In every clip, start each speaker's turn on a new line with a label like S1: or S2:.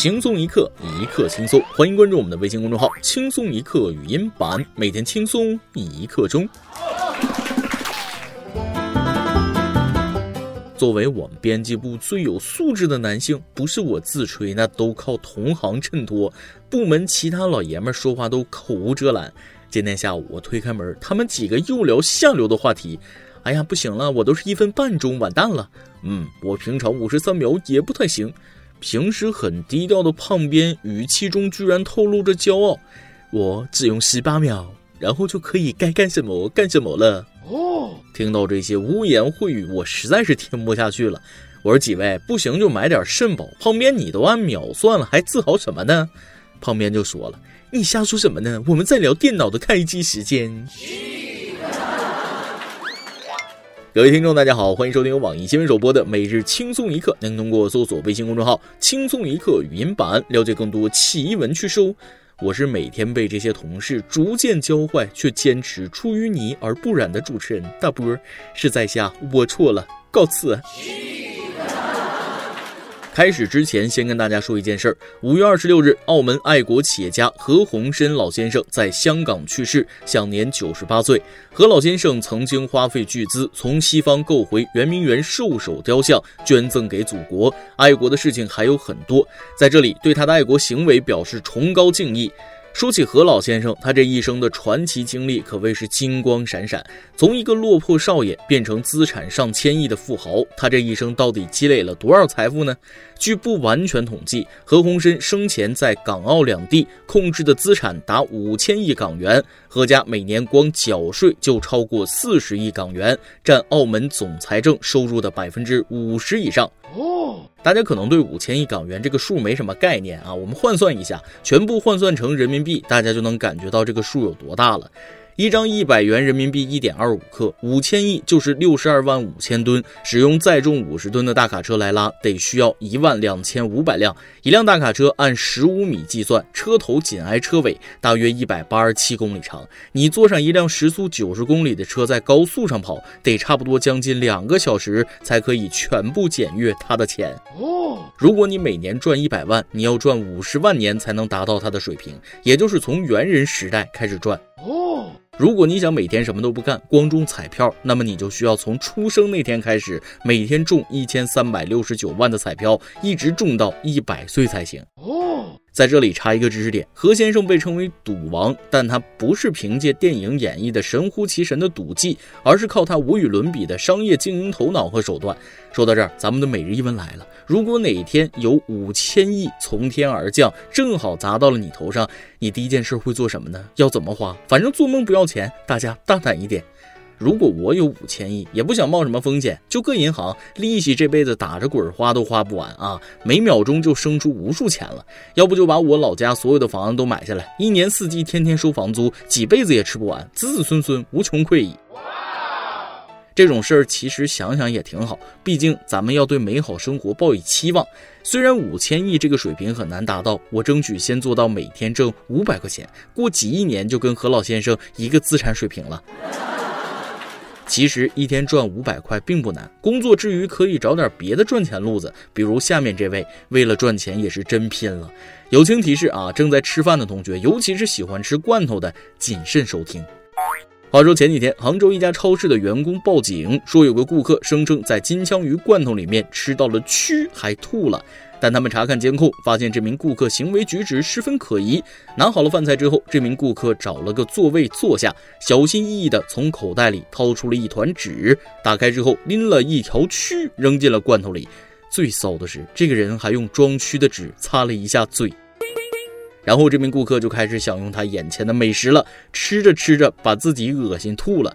S1: 轻松一刻，一刻轻松。欢迎关注我们的微信公众号“轻松一刻语音版”，每天轻松一刻钟。作为我们编辑部最有素质的男性，不是我自吹，那都靠同行衬托。部门其他老爷们说话都口无遮拦。今天下午我推开门，他们几个又聊下流的话题。哎呀，不行了，我都是一分半钟，完蛋了。嗯，我平常五十三秒也不太行。平时很低调的胖边，语气中居然透露着骄傲。我只用十八秒，然后就可以该干什么干什么了。哦，听到这些污言秽语，我实在是听不下去了。我说几位，不行就买点肾宝。胖边，你都按秒算了，还自豪什么呢？胖边就说了：“你瞎说什么呢？我们在聊电脑的开机时间。”各位听众，大家好，欢迎收听由网易新闻首播的每日轻松一刻。您通过搜索微信公众号“轻松一刻”语音版了解更多奇闻趣事。我是每天被这些同事逐渐教坏，却坚持出淤泥而不染的主持人大波。是在下我错了，告辞。开始之前，先跟大家说一件事儿。五月二十六日，澳门爱国企业家何鸿燊老先生在香港去世，享年九十八岁。何老先生曾经花费巨资从西方购回圆明园兽首雕像，捐赠给祖国。爱国的事情还有很多，在这里对他的爱国行为表示崇高敬意。说起何老先生，他这一生的传奇经历可谓是金光闪闪。从一个落魄少爷变成资产上千亿的富豪，他这一生到底积累了多少财富呢？据不完全统计，何鸿燊生前在港澳两地控制的资产达五千亿港元，何家每年光缴税就超过四十亿港元，占澳门总财政收入的百分之五十以上。哦，大家可能对五千亿港元这个数没什么概念啊，我们换算一下，全部换算成人民币，大家就能感觉到这个数有多大了。一张一百元人民币一点二五克，五千亿就是六十二万五千吨。使用载重五十吨的大卡车来拉，得需要一万两千五百辆。一辆大卡车按十五米计算，车头紧挨车尾，大约一百八十七公里长。你坐上一辆时速九十公里的车在高速上跑，得差不多将近两个小时才可以全部检阅它的钱。哦，如果你每年赚一百万，你要赚五十万年才能达到它的水平，也就是从猿人时代开始赚。哦。如果你想每天什么都不干，光中彩票，那么你就需要从出生那天开始，每天中一千三百六十九万的彩票，一直中到一百岁才行。哦。在这里插一个知识点，何先生被称为赌王，但他不是凭借电影演绎的神乎其神的赌技，而是靠他无与伦比的商业经营头脑和手段。说到这儿，咱们的每日一问来了：如果哪天有五千亿从天而降，正好砸到了你头上，你第一件事会做什么呢？要怎么花？反正做梦不要钱，大家大胆一点。如果我有五千亿，也不想冒什么风险，就搁银行，利息这辈子打着滚花都花不完啊！每秒钟就生出无数钱了。要不就把我老家所有的房子都买下来，一年四季天天收房租，几辈子也吃不完，子子孙孙无穷匮矣。这种事儿其实想想也挺好，毕竟咱们要对美好生活抱以期望。虽然五千亿这个水平很难达到，我争取先做到每天挣五百块钱，过几亿年就跟何老先生一个资产水平了。其实一天赚五百块并不难，工作之余可以找点别的赚钱路子，比如下面这位，为了赚钱也是真拼了。友情提示啊，正在吃饭的同学，尤其是喜欢吃罐头的，谨慎收听。话说前几天，杭州一家超市的员工报警说，有个顾客声称在金枪鱼罐头里面吃到了蛆，还吐了。但他们查看监控，发现这名顾客行为举止十分可疑。拿好了饭菜之后，这名顾客找了个座位坐下，小心翼翼地从口袋里掏出了一团纸，打开之后拎了一条蛆扔进了罐头里。最骚的是，这个人还用装蛆的纸擦了一下嘴。然后这名顾客就开始享用他眼前的美食了，吃着吃着把自己恶心吐了。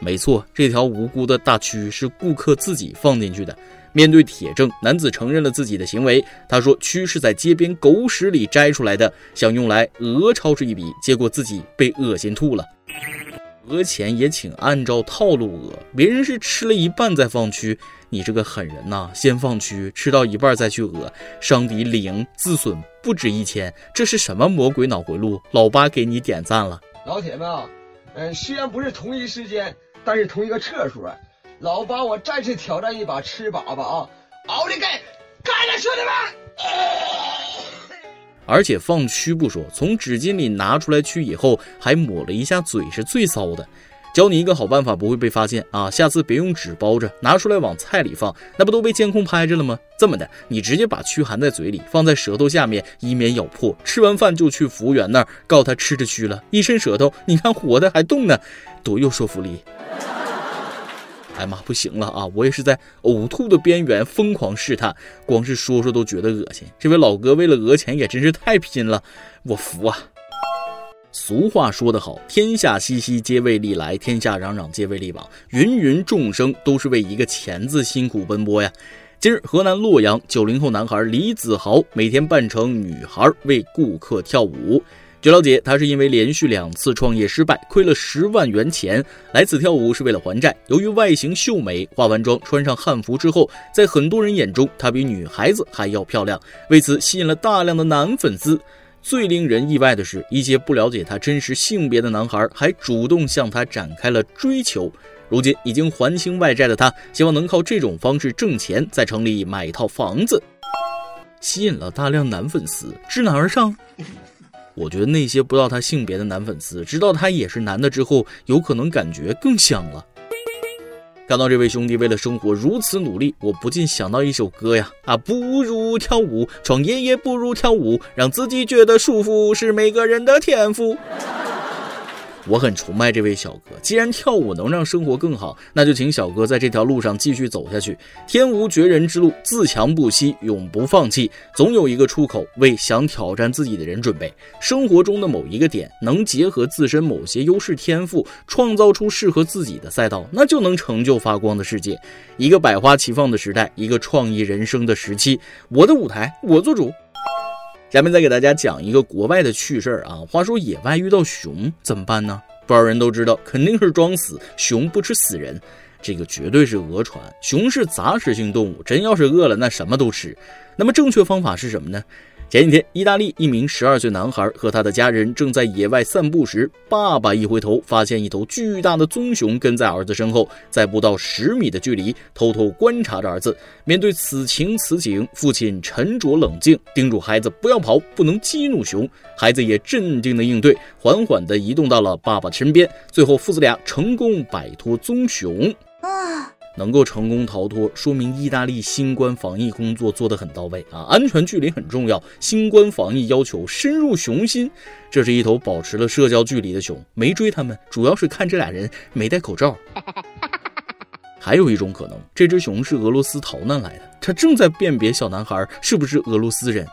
S1: 没错，这条无辜的大蛆是顾客自己放进去的。面对铁证，男子承认了自己的行为。他说：“蛆是在街边狗屎里摘出来的，想用来讹超市一笔，结果自己被恶心吐了。讹钱也请按照套路讹，别人是吃了一半再放蛆，你这个狠人呐！先放蛆，吃到一半再去讹，伤敌零，自损不止一千，这是什么魔鬼脑回路？老八给你点赞了，
S2: 老铁们啊！嗯，虽然不是同一时间，但是同一个厕所。”老八，我再次挑战一把吃粑粑啊！奥利给，干了，兄弟们！
S1: 而且放蛆不说，从纸巾里拿出来蛆以后，还抹了一下嘴，是最骚的。教你一个好办法，不会被发现啊！下次别用纸包着，拿出来往菜里放，那不都被监控拍着了吗？这么的，你直接把蛆含在嘴里，放在舌头下面，以免咬破。吃完饭就去服务员那儿告他吃着蛆了，一伸舌头，你看活的还动呢，多有说服力！哎妈，不行了啊！我也是在呕吐的边缘疯狂试探，光是说说都觉得恶心。这位老哥为了讹钱也真是太拼了，我服啊！俗话说得好，天下熙熙皆为利来，天下攘攘皆为利往。芸芸众生都是为一个钱字辛苦奔波呀。今日河南洛阳九零后男孩李子豪每天扮成女孩为顾客跳舞。据了解，他是因为连续两次创业失败，亏了十万元钱，来此跳舞是为了还债。由于外形秀美，化完妆穿上汉服之后，在很多人眼中，他比女孩子还要漂亮，为此吸引了大量的男粉丝。最令人意外的是，一些不了解他真实性别的男孩还主动向他展开了追求。如今已经还清外债的他，希望能靠这种方式挣钱，在城里买一套房子，吸引了大量男粉丝，知难而上。我觉得那些不知道他性别的男粉丝，知道他也是男的之后，有可能感觉更香了。看到这位兄弟为了生活如此努力，我不禁想到一首歌呀啊，不如跳舞，创业也不如跳舞，让自己觉得舒服是每个人的天赋。我很崇拜这位小哥，既然跳舞能让生活更好，那就请小哥在这条路上继续走下去。天无绝人之路，自强不息，永不放弃，总有一个出口为想挑战自己的人准备。生活中的某一个点，能结合自身某些优势天赋，创造出适合自己的赛道，那就能成就发光的世界。一个百花齐放的时代，一个创意人生的时期，我的舞台，我做主。下面再给大家讲一个国外的趣事儿啊。话说野外遇到熊怎么办呢？不少人都知道，肯定是装死。熊不吃死人，这个绝对是讹传。熊是杂食性动物，真要是饿了，那什么都吃。那么正确方法是什么呢？前几天，意大利一名十二岁男孩和他的家人正在野外散步时，爸爸一回头，发现一头巨大的棕熊跟在儿子身后，在不到十米的距离偷偷观察着儿子。面对此情此景，父亲沉着冷静，叮嘱孩子不要跑，不能激怒熊。孩子也镇定的应对，缓缓地移动到了爸爸身边。最后，父子俩成功摆脱棕熊。啊。能够成功逃脱，说明意大利新冠防疫工作做得很到位啊！安全距离很重要，新冠防疫要求深入熊心。这是一头保持了社交距离的熊，没追他们，主要是看这俩人没戴口罩。还有一种可能，这只熊是俄罗斯逃难来的，它正在辨别小男孩是不是俄罗斯人。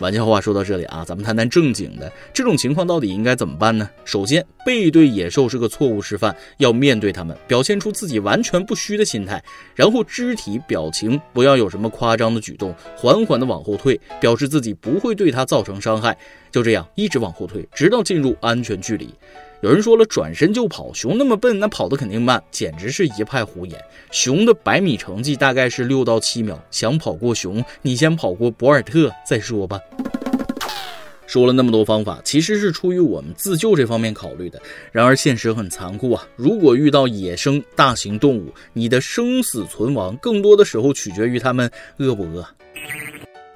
S1: 玩笑话说到这里啊，咱们谈谈正经的。这种情况到底应该怎么办呢？首先，背对野兽是个错误示范，要面对他们，表现出自己完全不虚的心态。然后，肢体表情不要有什么夸张的举动，缓缓的往后退，表示自己不会对他造成伤害。就这样，一直往后退，直到进入安全距离。有人说了，转身就跑，熊那么笨，那跑得肯定慢，简直是一派胡言。熊的百米成绩大概是六到七秒，想跑过熊，你先跑过博尔特再说吧。说了那么多方法，其实是出于我们自救这方面考虑的。然而现实很残酷啊，如果遇到野生大型动物，你的生死存亡，更多的时候取决于它们饿不饿。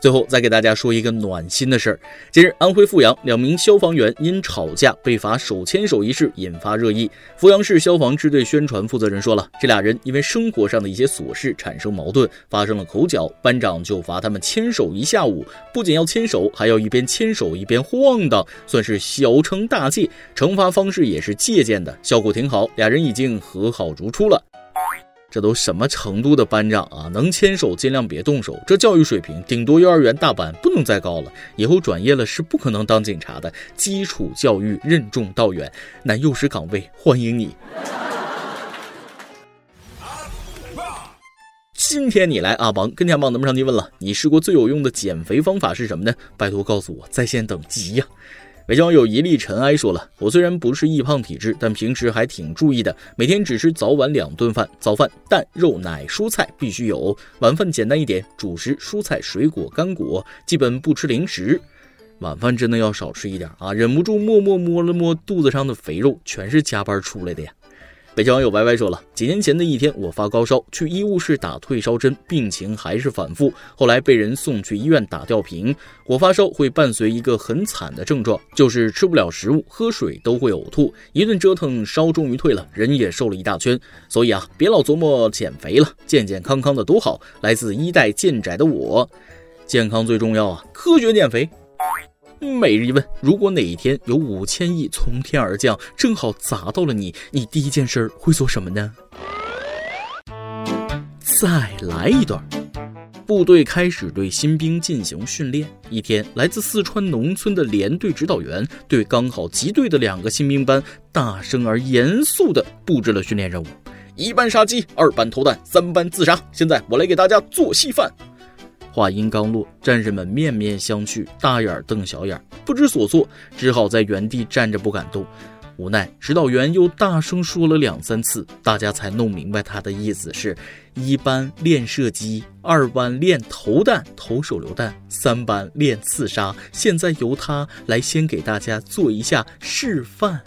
S1: 最后再给大家说一个暖心的事儿。近日，安徽阜阳两名消防员因吵架被罚手牵手一事引发热议。阜阳市消防支队宣传负责人说了，这俩人因为生活上的一些琐事产生矛盾，发生了口角，班长就罚他们牵手一下。午，不仅要牵手，还要一边牵手一边晃荡，算是小惩大戒。惩罚方式也是借鉴的，效果挺好，俩人已经和好如初了。这都什么程度的班长啊？能牵手尽量别动手，这教育水平顶多幼儿园大班，不能再高了。以后转业了是不可能当警察的。基础教育任重道远，男幼师岗位欢迎你。今天你来阿邦跟天帮咱们上提问了，你试过最有用的减肥方法是什么呢？拜托告诉我，在线等急呀。信网友一粒尘埃说了：“我虽然不是易胖体质，但平时还挺注意的。每天只吃早晚两顿饭，早饭蛋、肉、奶、蔬菜必须有；晚饭简单一点，主食、蔬菜、水果、干果，基本不吃零食。晚饭真的要少吃一点啊！忍不住默默摸了摸肚子上的肥肉，全是加班出来的呀。”北京网友歪歪说了，几年前的一天，我发高烧，去医务室打退烧针，病情还是反复，后来被人送去医院打吊瓶。我发烧会伴随一个很惨的症状，就是吃不了食物，喝水都会呕吐。一顿折腾，烧终于退了，人也瘦了一大圈。所以啊，别老琢磨减肥了，健健康康的多好。来自一代健宅的我，健康最重要啊，科学减肥。每日一问：如果哪一天有五千亿从天而降，正好砸到了你，你第一件事会做什么呢？再来一段。部队开始对新兵进行训练。一天，来自四川农村的连队指导员对刚好集队的两个新兵班，大声而严肃地布置了训练任务：一班杀鸡，二班投弹，三班自杀。现在我来给大家做稀饭。话音刚落，战士们面面相觑，大眼瞪小眼，不知所措，只好在原地站着不敢动。无奈，指导员又大声说了两三次，大家才弄明白他的意思是：一班练射击，二班练投弹、投手榴弹，三班练刺杀。现在由他来先给大家做一下示范。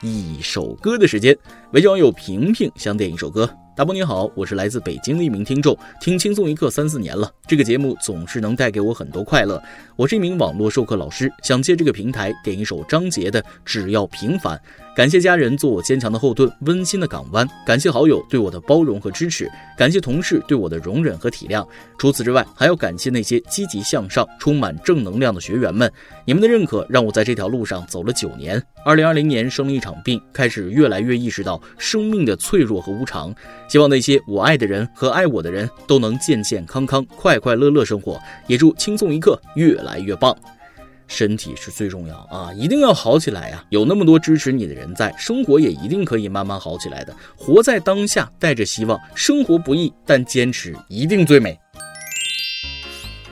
S1: 一首歌的时间，微信网友平平想点一首歌。大波你好，我是来自北京的一名听众，听轻松一刻三四年了，这个节目总是能带给我很多快乐。我是一名网络授课老师，想借这个平台点一首张杰的《只要平凡》。感谢家人做我坚强的后盾，温馨的港湾；感谢好友对我的包容和支持；感谢同事对我的容忍和体谅。除此之外，还要感谢那些积极向上、充满正能量的学员们。你们的认可让我在这条路上走了九年。二零二零年生了一场病，开始越来越意识到生命的脆弱和无常。希望那些我爱的人和爱我的人都能健健康康、快快乐乐生活。也祝轻松一刻越来越棒。身体是最重要啊，一定要好起来呀！有那么多支持你的人在，生活也一定可以慢慢好起来的。活在当下，带着希望。生活不易，但坚持一定最美。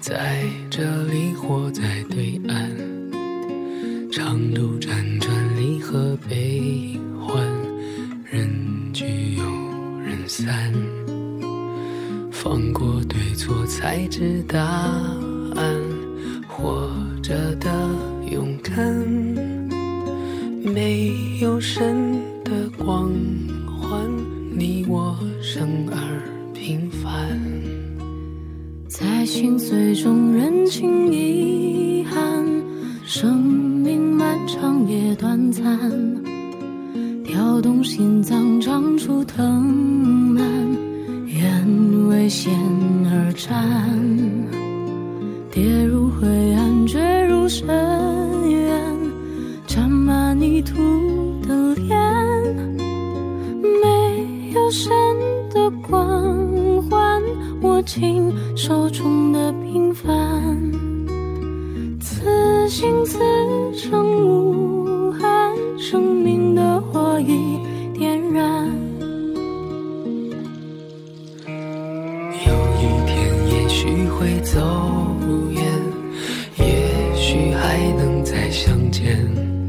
S3: 在这里或在对岸，长路辗转，离合悲欢，人聚又人散。放过对错，才知答案。活着的勇敢，没有神的光环。你我生而平凡，
S4: 在心碎中认清遗憾。生命漫长也短暂，跳动心脏，长出藤
S3: 再相见。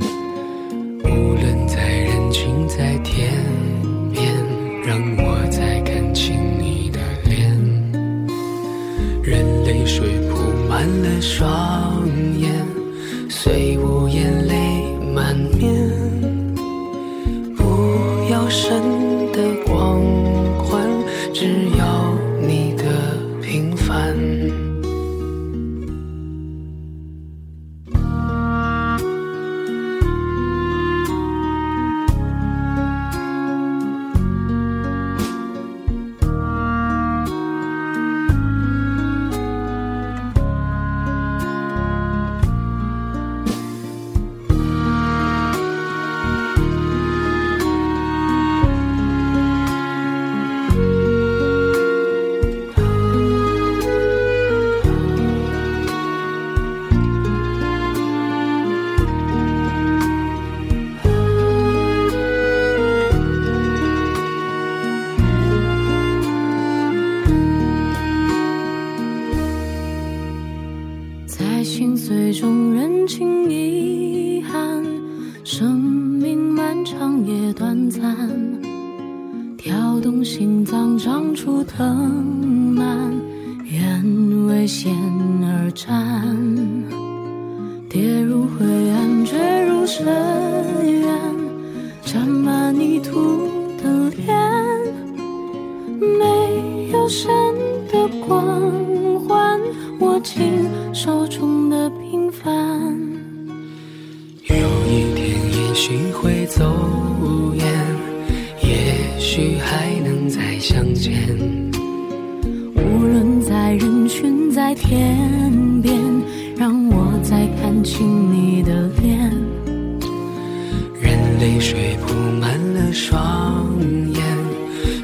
S3: 水铺满了双眼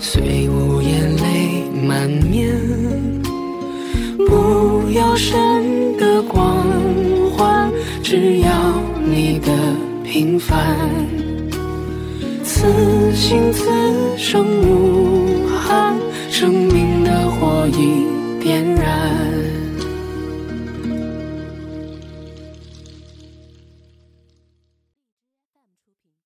S3: 虽无言泪满面。不要神的光环只要你的平凡。此心此生无